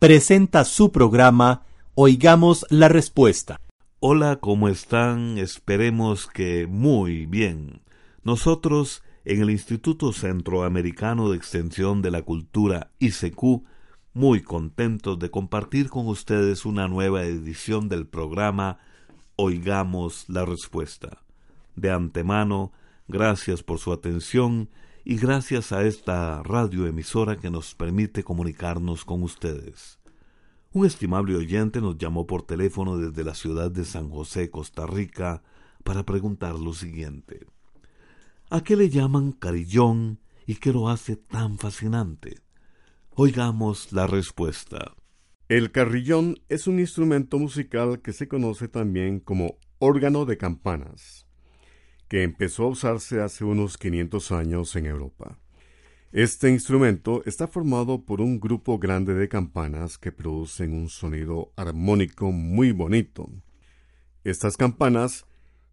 presenta su programa Oigamos la Respuesta. Hola, ¿cómo están? Esperemos que muy bien. Nosotros, en el Instituto Centroamericano de Extensión de la Cultura, ICQ, muy contentos de compartir con ustedes una nueva edición del programa Oigamos la Respuesta. De antemano, gracias por su atención y gracias a esta radioemisora que nos permite comunicarnos con ustedes. Un estimable oyente nos llamó por teléfono desde la ciudad de San José, Costa Rica, para preguntar lo siguiente. ¿A qué le llaman carillón y qué lo hace tan fascinante? Oigamos la respuesta. El carrillón es un instrumento musical que se conoce también como órgano de campanas que empezó a usarse hace unos 500 años en Europa. Este instrumento está formado por un grupo grande de campanas que producen un sonido armónico muy bonito. Estas campanas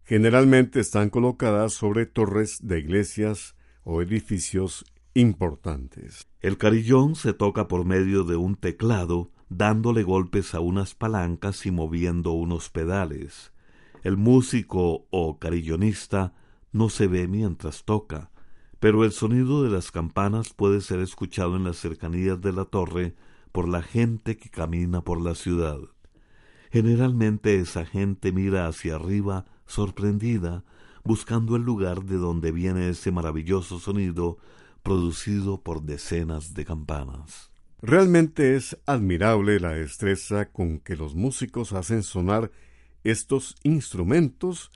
generalmente están colocadas sobre torres de iglesias o edificios importantes. El carillón se toca por medio de un teclado, dándole golpes a unas palancas y moviendo unos pedales. El músico o carillonista no se ve mientras toca, pero el sonido de las campanas puede ser escuchado en las cercanías de la torre por la gente que camina por la ciudad. Generalmente esa gente mira hacia arriba sorprendida, buscando el lugar de donde viene ese maravilloso sonido producido por decenas de campanas. Realmente es admirable la destreza con que los músicos hacen sonar estos instrumentos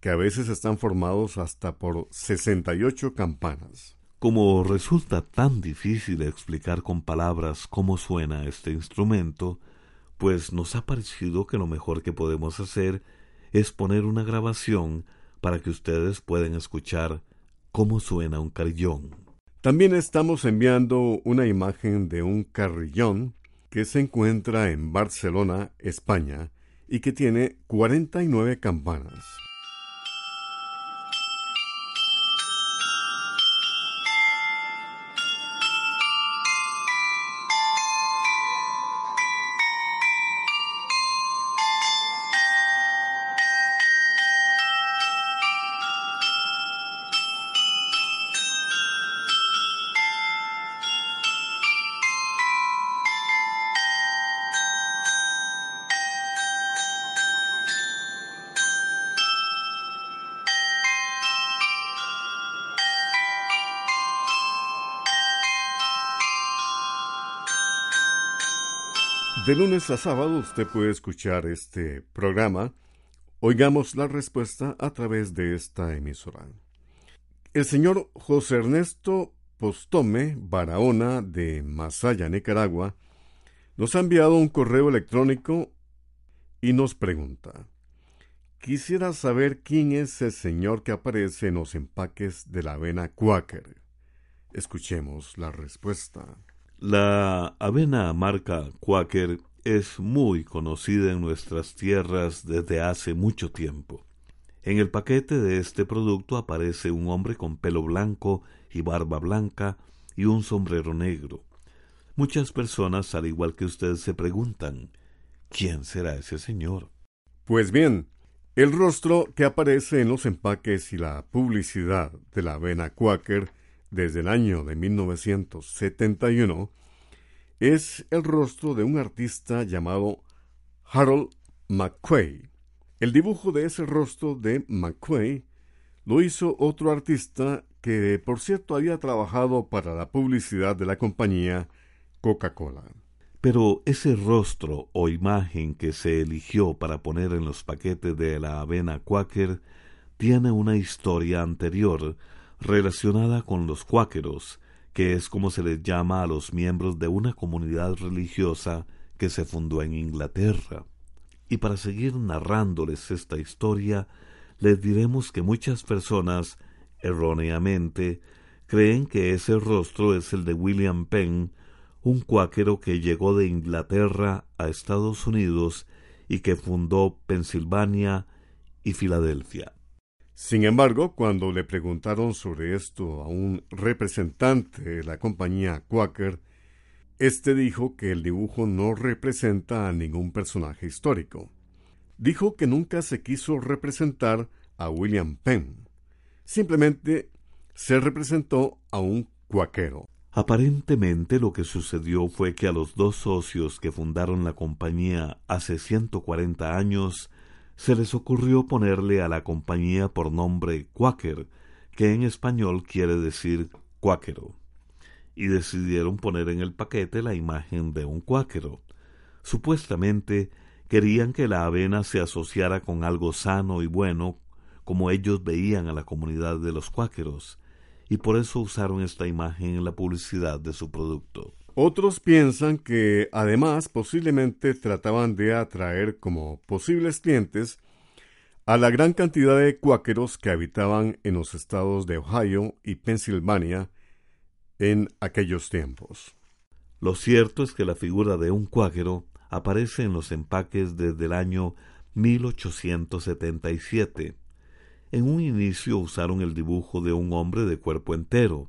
que a veces están formados hasta por 68 campanas. Como resulta tan difícil explicar con palabras cómo suena este instrumento, pues nos ha parecido que lo mejor que podemos hacer es poner una grabación para que ustedes puedan escuchar cómo suena un carillón. También estamos enviando una imagen de un carrillón que se encuentra en Barcelona, España, y que tiene 49 campanas. De lunes a sábado usted puede escuchar este programa. Oigamos la respuesta a través de esta emisora. El señor José Ernesto Postome Barahona de Masaya, Nicaragua, nos ha enviado un correo electrónico y nos pregunta, quisiera saber quién es el señor que aparece en los empaques de la avena Quaker. Escuchemos la respuesta. La avena marca Quaker es muy conocida en nuestras tierras desde hace mucho tiempo. En el paquete de este producto aparece un hombre con pelo blanco y barba blanca y un sombrero negro. Muchas personas, al igual que usted, se preguntan ¿quién será ese señor? Pues bien, el rostro que aparece en los empaques y la publicidad de la avena Quaker desde el año de 1971 es el rostro de un artista llamado Harold McQuay. El dibujo de ese rostro de McQuay lo hizo otro artista que, por cierto, había trabajado para la publicidad de la compañía Coca-Cola. Pero ese rostro o imagen que se eligió para poner en los paquetes de la avena Quaker tiene una historia anterior relacionada con los cuáqueros, que es como se les llama a los miembros de una comunidad religiosa que se fundó en Inglaterra. Y para seguir narrándoles esta historia, les diremos que muchas personas, erróneamente, creen que ese rostro es el de William Penn, un cuáquero que llegó de Inglaterra a Estados Unidos y que fundó Pensilvania y Filadelfia. Sin embargo, cuando le preguntaron sobre esto a un representante de la compañía Quaker, este dijo que el dibujo no representa a ningún personaje histórico. Dijo que nunca se quiso representar a William Penn. Simplemente se representó a un cuaquero. Aparentemente lo que sucedió fue que a los dos socios que fundaron la compañía hace 140 años se les ocurrió ponerle a la compañía por nombre Quaker, que en español quiere decir cuáquero, y decidieron poner en el paquete la imagen de un cuáquero. Supuestamente querían que la avena se asociara con algo sano y bueno, como ellos veían a la comunidad de los cuáqueros, y por eso usaron esta imagen en la publicidad de su producto. Otros piensan que además posiblemente trataban de atraer como posibles clientes a la gran cantidad de cuáqueros que habitaban en los estados de Ohio y Pensilvania en aquellos tiempos. Lo cierto es que la figura de un cuáquero aparece en los empaques desde el año 1877. En un inicio usaron el dibujo de un hombre de cuerpo entero,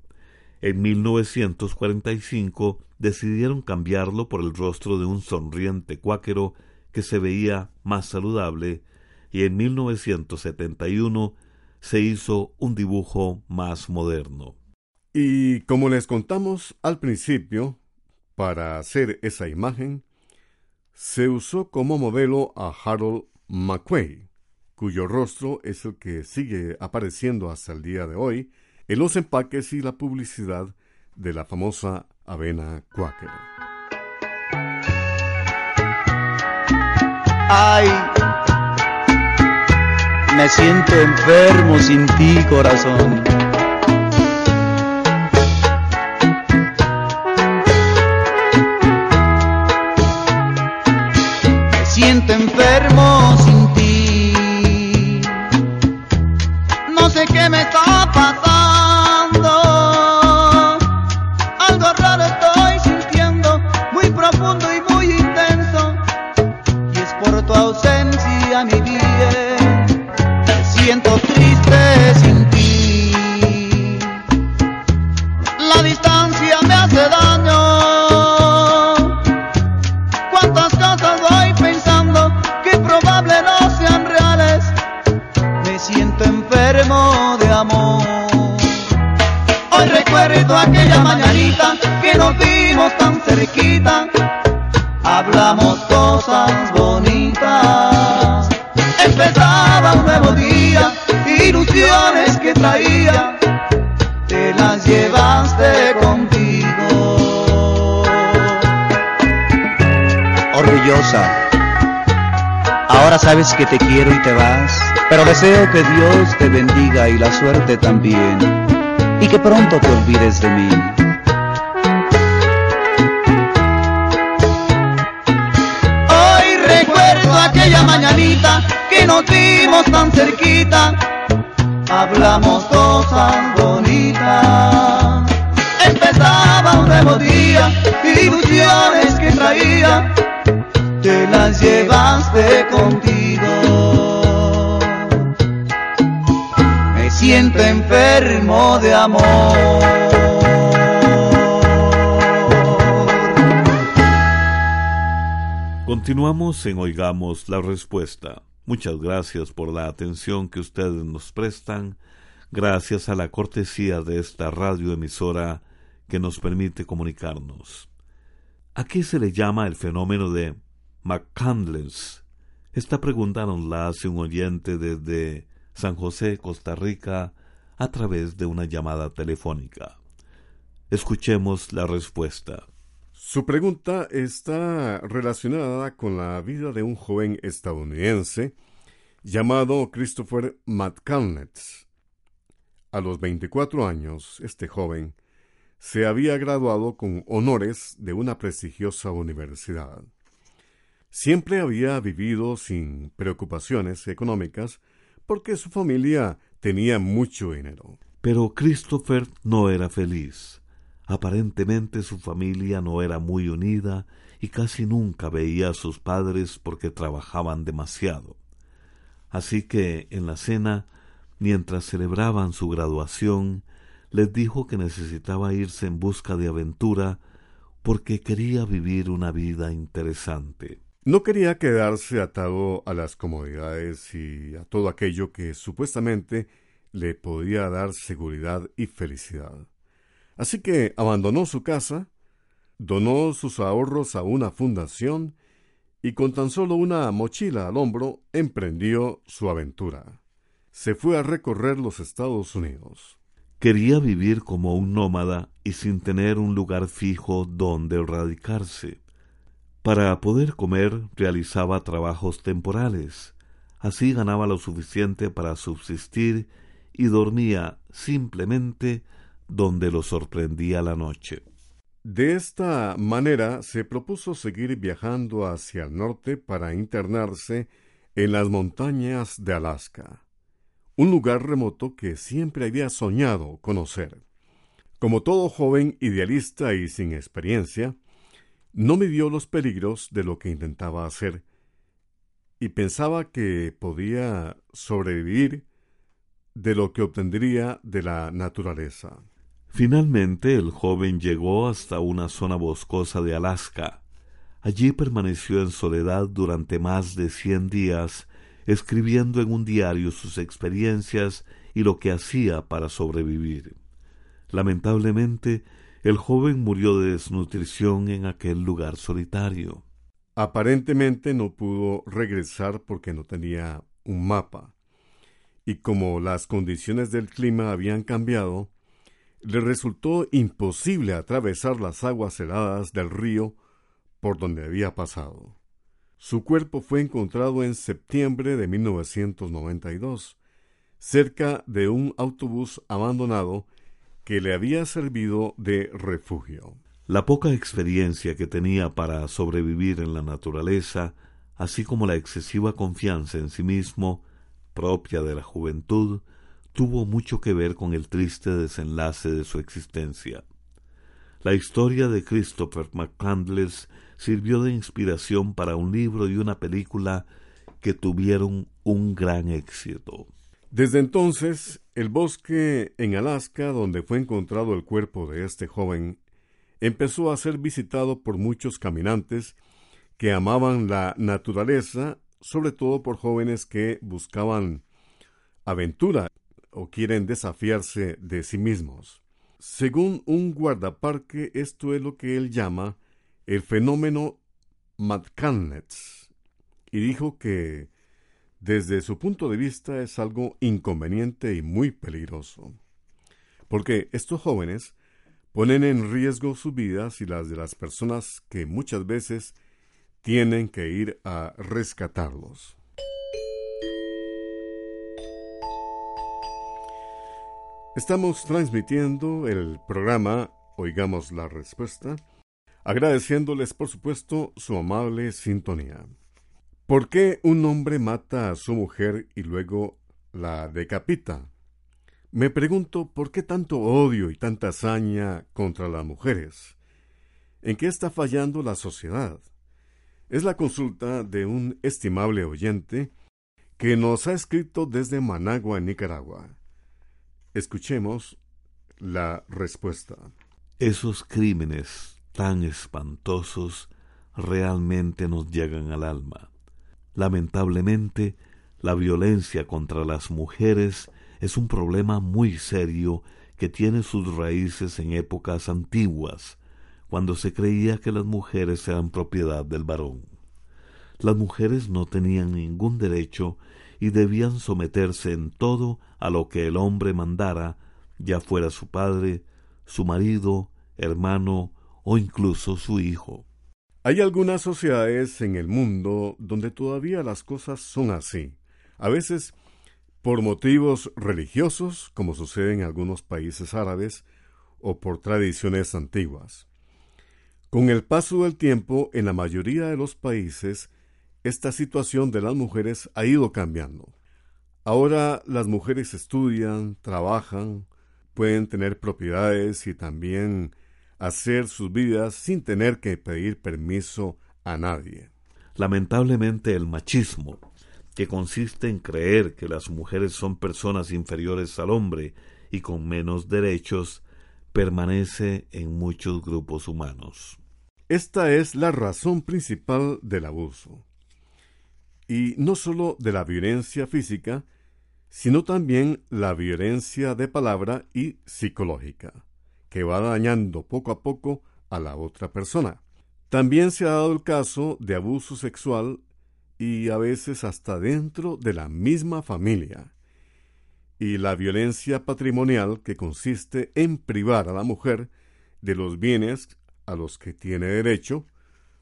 en 1945 decidieron cambiarlo por el rostro de un sonriente cuáquero que se veía más saludable y en 1971 se hizo un dibujo más moderno. Y como les contamos al principio, para hacer esa imagen, se usó como modelo a Harold McQuay, cuyo rostro es el que sigue apareciendo hasta el día de hoy en los empaques y la publicidad de la famosa avena Quaker. Ay, me siento enfermo sin ti, corazón. Me siento enfermo sin sabes que te quiero y te vas, pero deseo que Dios te bendiga y la suerte también y que pronto te olvides de mí. Hoy recuerdo aquella mañanita que nos vimos tan cerquita, hablamos cosas bonitas. Empezaba un nuevo día, ilusiones que traía, te las llevaste contigo. siento enfermo de amor. Continuamos en Oigamos la Respuesta. Muchas gracias por la atención que ustedes nos prestan, gracias a la cortesía de esta radioemisora que nos permite comunicarnos. ¿A qué se le llama el fenómeno de McCandless? Esta pregunta la hace un oyente desde San José, Costa Rica, a través de una llamada telefónica. Escuchemos la respuesta. Su pregunta está relacionada con la vida de un joven estadounidense llamado Christopher McCallnett. A los 24 años, este joven se había graduado con honores de una prestigiosa universidad. Siempre había vivido sin preocupaciones económicas porque su familia tenía mucho dinero. Pero Christopher no era feliz. Aparentemente su familia no era muy unida y casi nunca veía a sus padres porque trabajaban demasiado. Así que en la cena, mientras celebraban su graduación, les dijo que necesitaba irse en busca de aventura porque quería vivir una vida interesante. No quería quedarse atado a las comodidades y a todo aquello que supuestamente le podía dar seguridad y felicidad. Así que abandonó su casa, donó sus ahorros a una fundación y con tan solo una mochila al hombro emprendió su aventura. Se fue a recorrer los Estados Unidos. Quería vivir como un nómada y sin tener un lugar fijo donde radicarse. Para poder comer realizaba trabajos temporales. Así ganaba lo suficiente para subsistir y dormía simplemente donde lo sorprendía la noche. De esta manera se propuso seguir viajando hacia el norte para internarse en las montañas de Alaska un lugar remoto que siempre había soñado conocer. Como todo joven idealista y sin experiencia, no midió los peligros de lo que intentaba hacer y pensaba que podía sobrevivir de lo que obtendría de la naturaleza. Finalmente el joven llegó hasta una zona boscosa de Alaska. Allí permaneció en soledad durante más de cien días escribiendo en un diario sus experiencias y lo que hacía para sobrevivir. Lamentablemente, el joven murió de desnutrición en aquel lugar solitario. Aparentemente no pudo regresar porque no tenía un mapa, y como las condiciones del clima habían cambiado, le resultó imposible atravesar las aguas heladas del río por donde había pasado. Su cuerpo fue encontrado en septiembre de 1992, cerca de un autobús abandonado que le había servido de refugio. La poca experiencia que tenía para sobrevivir en la naturaleza, así como la excesiva confianza en sí mismo, propia de la juventud, tuvo mucho que ver con el triste desenlace de su existencia. La historia de Christopher McCandless sirvió de inspiración para un libro y una película que tuvieron un gran éxito. Desde entonces, el bosque en Alaska, donde fue encontrado el cuerpo de este joven, empezó a ser visitado por muchos caminantes que amaban la naturaleza, sobre todo por jóvenes que buscaban aventura o quieren desafiarse de sí mismos. Según un guardaparque, esto es lo que él llama el fenómeno McCandless y dijo que desde su punto de vista es algo inconveniente y muy peligroso, porque estos jóvenes ponen en riesgo sus vidas y las de las personas que muchas veces tienen que ir a rescatarlos. Estamos transmitiendo el programa Oigamos la Respuesta agradeciéndoles por supuesto su amable sintonía. ¿Por qué un hombre mata a su mujer y luego la decapita? Me pregunto por qué tanto odio y tanta hazaña contra las mujeres. ¿En qué está fallando la sociedad? Es la consulta de un estimable oyente que nos ha escrito desde Managua, Nicaragua. Escuchemos la respuesta. Esos crímenes tan espantosos realmente nos llegan al alma. Lamentablemente, la violencia contra las mujeres es un problema muy serio que tiene sus raíces en épocas antiguas, cuando se creía que las mujeres eran propiedad del varón. Las mujeres no tenían ningún derecho y debían someterse en todo a lo que el hombre mandara, ya fuera su padre, su marido, hermano o incluso su hijo. Hay algunas sociedades en el mundo donde todavía las cosas son así. A veces por motivos religiosos, como sucede en algunos países árabes, o por tradiciones antiguas. Con el paso del tiempo, en la mayoría de los países, esta situación de las mujeres ha ido cambiando. Ahora las mujeres estudian, trabajan, pueden tener propiedades y también hacer sus vidas sin tener que pedir permiso a nadie. Lamentablemente el machismo, que consiste en creer que las mujeres son personas inferiores al hombre y con menos derechos, permanece en muchos grupos humanos. Esta es la razón principal del abuso. Y no sólo de la violencia física, sino también la violencia de palabra y psicológica, que va dañando poco a poco a la otra persona. También se ha dado el caso de abuso sexual y a veces hasta dentro de la misma familia. Y la violencia patrimonial que consiste en privar a la mujer de los bienes a los que tiene derecho,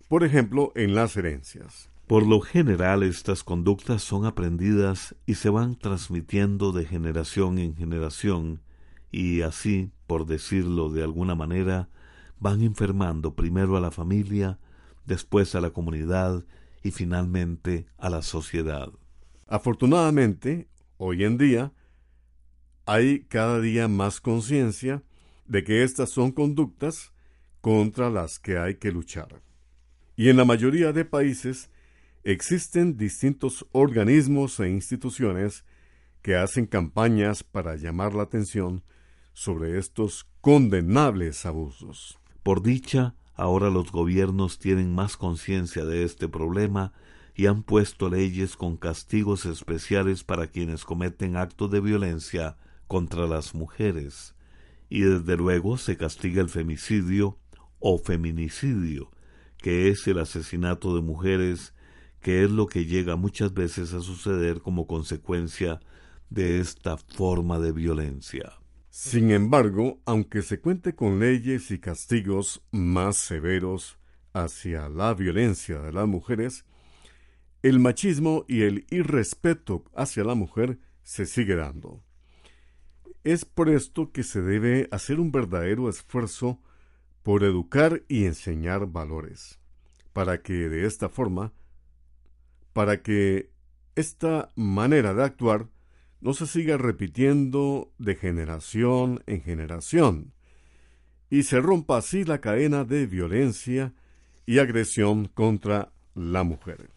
por ejemplo, en las herencias. Por lo general estas conductas son aprendidas y se van transmitiendo de generación en generación y así, por decirlo de alguna manera, van enfermando primero a la familia, después a la comunidad y finalmente a la sociedad. Afortunadamente, hoy en día, hay cada día más conciencia de que estas son conductas contra las que hay que luchar. Y en la mayoría de países Existen distintos organismos e instituciones que hacen campañas para llamar la atención sobre estos condenables abusos. Por dicha, ahora los gobiernos tienen más conciencia de este problema y han puesto leyes con castigos especiales para quienes cometen actos de violencia contra las mujeres. Y desde luego se castiga el femicidio o feminicidio, que es el asesinato de mujeres que es lo que llega muchas veces a suceder como consecuencia de esta forma de violencia. Sin embargo, aunque se cuente con leyes y castigos más severos hacia la violencia de las mujeres, el machismo y el irrespeto hacia la mujer se sigue dando. Es por esto que se debe hacer un verdadero esfuerzo por educar y enseñar valores, para que de esta forma para que esta manera de actuar no se siga repitiendo de generación en generación y se rompa así la cadena de violencia y agresión contra la mujer.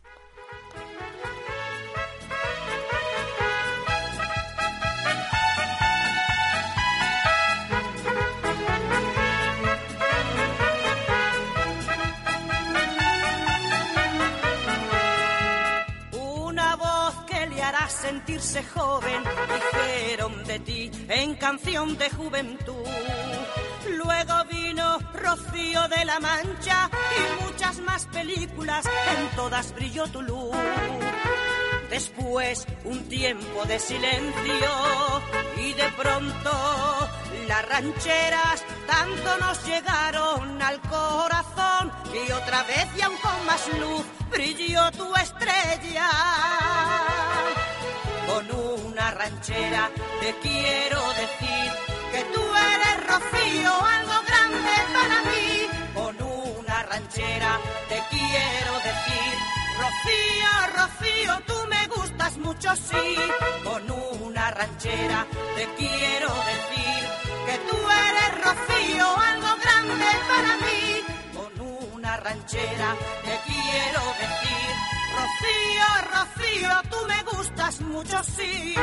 Canción de juventud. Luego vino Rocío de la Mancha y muchas más películas, en todas brilló tu luz. Después un tiempo de silencio y de pronto las rancheras tanto nos llegaron al corazón y otra vez y aún con más luz brilló tu estrella ranchera te quiero decir que tú eres Rocío, algo grande para mí. Con una ranchera te quiero decir, Rocío, Rocío, tú me gustas mucho, sí. Con una ranchera te quiero decir que tú eres Rocío, algo grande para mí. Con una ranchera te quiero decir, Rocío, Rocío, tú me gustas mucho, sí.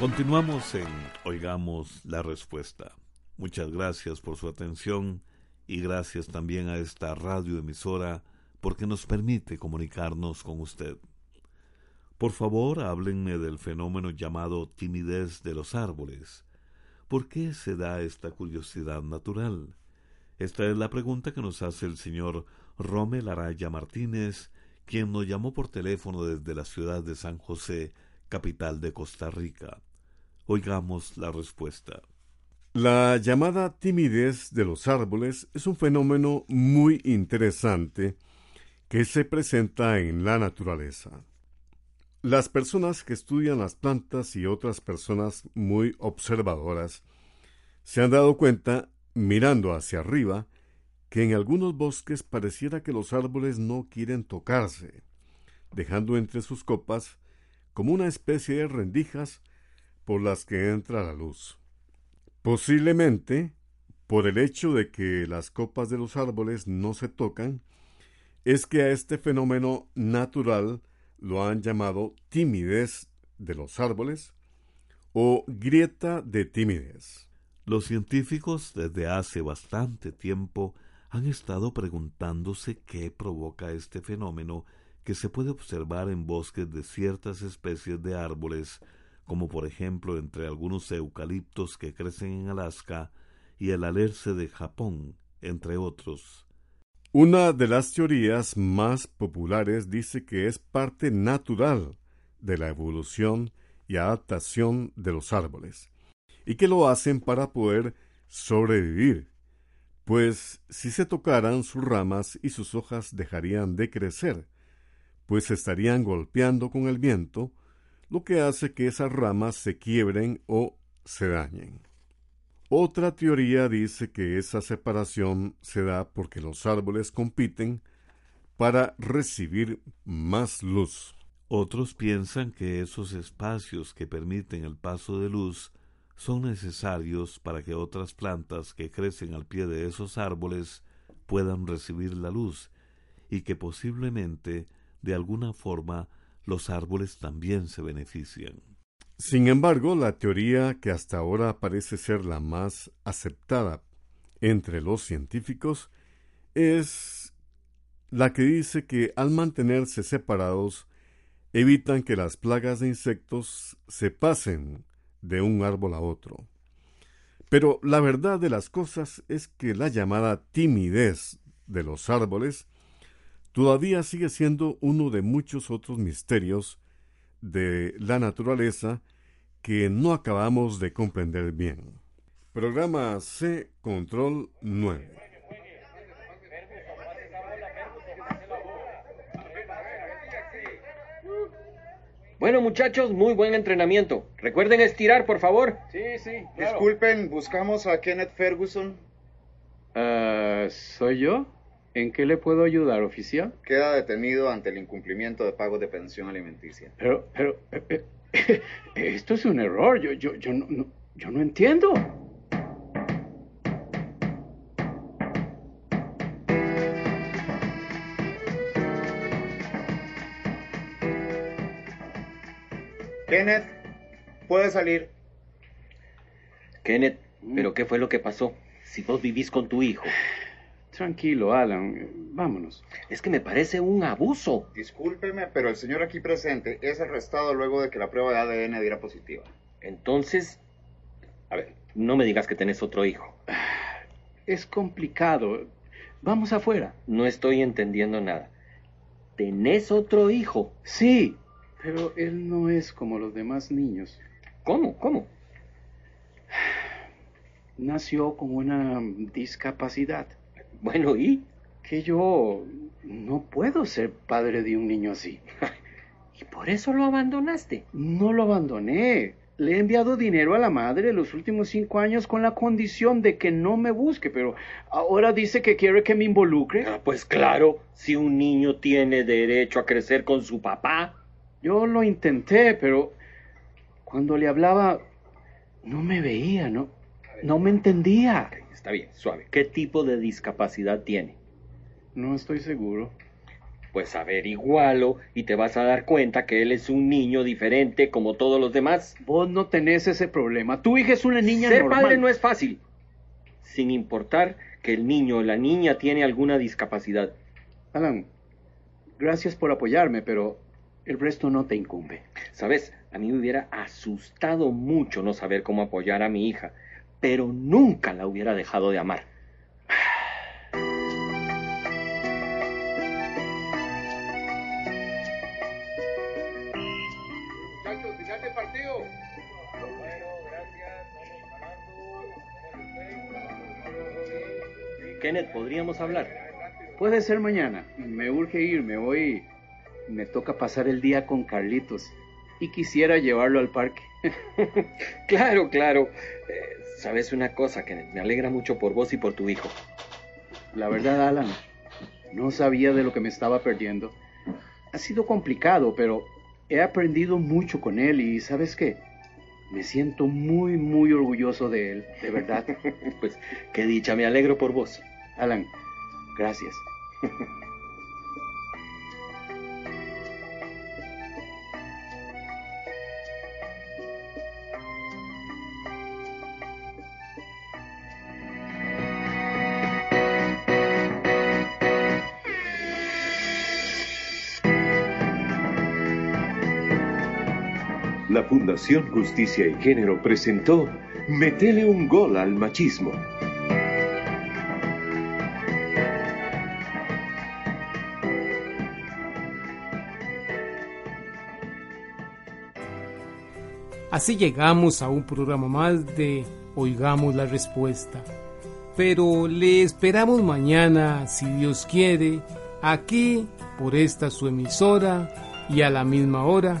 Continuamos en Oigamos la Respuesta. Muchas gracias por su atención y gracias también a esta radioemisora porque nos permite comunicarnos con usted. Por favor, háblenme del fenómeno llamado timidez de los árboles. ¿Por qué se da esta curiosidad natural? Esta es la pregunta que nos hace el señor Romel Araya Martínez, quien nos llamó por teléfono desde la ciudad de San José, capital de Costa Rica. Oigamos la respuesta. La llamada timidez de los árboles es un fenómeno muy interesante que se presenta en la naturaleza. Las personas que estudian las plantas y otras personas muy observadoras se han dado cuenta, mirando hacia arriba, que en algunos bosques pareciera que los árboles no quieren tocarse, dejando entre sus copas como una especie de rendijas por las que entra la luz. Posiblemente, por el hecho de que las copas de los árboles no se tocan, es que a este fenómeno natural lo han llamado timidez de los árboles o grieta de timidez. Los científicos desde hace bastante tiempo han estado preguntándose qué provoca este fenómeno que se puede observar en bosques de ciertas especies de árboles como por ejemplo entre algunos eucaliptos que crecen en Alaska y el alerce de Japón, entre otros. Una de las teorías más populares dice que es parte natural de la evolución y adaptación de los árboles, y que lo hacen para poder sobrevivir, pues si se tocaran sus ramas y sus hojas dejarían de crecer, pues estarían golpeando con el viento lo que hace que esas ramas se quiebren o se dañen. Otra teoría dice que esa separación se da porque los árboles compiten para recibir más luz. Otros piensan que esos espacios que permiten el paso de luz son necesarios para que otras plantas que crecen al pie de esos árboles puedan recibir la luz y que posiblemente de alguna forma los árboles también se benefician. Sin embargo, la teoría que hasta ahora parece ser la más aceptada entre los científicos es la que dice que al mantenerse separados evitan que las plagas de insectos se pasen de un árbol a otro. Pero la verdad de las cosas es que la llamada timidez de los árboles todavía sigue siendo uno de muchos otros misterios de la naturaleza que no acabamos de comprender bien. Programa C Control 9. Bueno, muchachos, muy buen entrenamiento. Recuerden estirar, por favor. Sí, sí. Disculpen, buscamos a Kenneth Ferguson. Ah, ¿Soy yo? ¿En qué le puedo ayudar, oficial? Queda detenido ante el incumplimiento de pagos de pensión alimenticia. Pero, pero, eh, eh, esto es un error. Yo, yo, yo no, no- yo no entiendo. Kenneth, puede salir. Kenneth, ¿pero qué fue lo que pasó? Si vos vivís con tu hijo. Tranquilo, Alan. eh, Vámonos. Es que me parece un abuso. Discúlpeme, pero el señor aquí presente es arrestado luego de que la prueba de ADN diera positiva. Entonces, a ver, no me digas que tenés otro hijo. Es complicado. Vamos afuera. No estoy entendiendo nada. ¿Tenés otro hijo? Sí, pero él no es como los demás niños. ¿Cómo? ¿Cómo? Nació con una discapacidad. Bueno, ¿y? Que yo no puedo ser padre de un niño así. ¿Y por eso lo abandonaste? No lo abandoné. Le he enviado dinero a la madre los últimos cinco años con la condición de que no me busque, pero ahora dice que quiere que me involucre. Ah, pues claro, si un niño tiene derecho a crecer con su papá. Yo lo intenté, pero cuando le hablaba no me veía, no, no me entendía. Está bien, suave. ¿Qué tipo de discapacidad tiene? No estoy seguro. Pues averigualo y te vas a dar cuenta que él es un niño diferente como todos los demás. Vos no tenés ese problema. Tu hija es una niña Ser normal. padre no es fácil, sin importar que el niño o la niña tiene alguna discapacidad. Alan, gracias por apoyarme, pero el resto no te incumbe. Sabes, a mí me hubiera asustado mucho no saber cómo apoyar a mi hija, pero nunca la hubiera dejado de amar. Kenneth, ¿podríamos hablar? Puede ser mañana. Me urge irme. Hoy me toca pasar el día con Carlitos. Y quisiera llevarlo al parque. claro, claro. Sabes una cosa, Kenneth, me alegra mucho por vos y por tu hijo. La verdad, Alan, no sabía de lo que me estaba perdiendo. Ha sido complicado, pero he aprendido mucho con él y ¿sabes qué? Me siento muy, muy orgulloso de él, de verdad. pues qué dicha, me alegro por vos. Alan, gracias. La Fundación Justicia y Género presentó Metele un gol al machismo. Así llegamos a un programa más de Oigamos la Respuesta. Pero le esperamos mañana, si Dios quiere, aquí por esta su emisora y a la misma hora.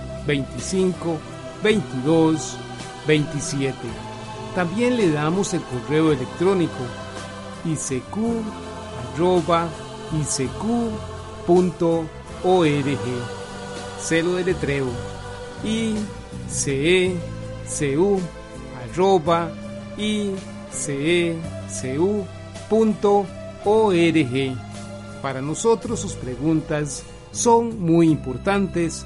25 22 27. También le damos el correo electrónico isq.org. Celo de letreo icecu.org. Para nosotros sus preguntas son muy importantes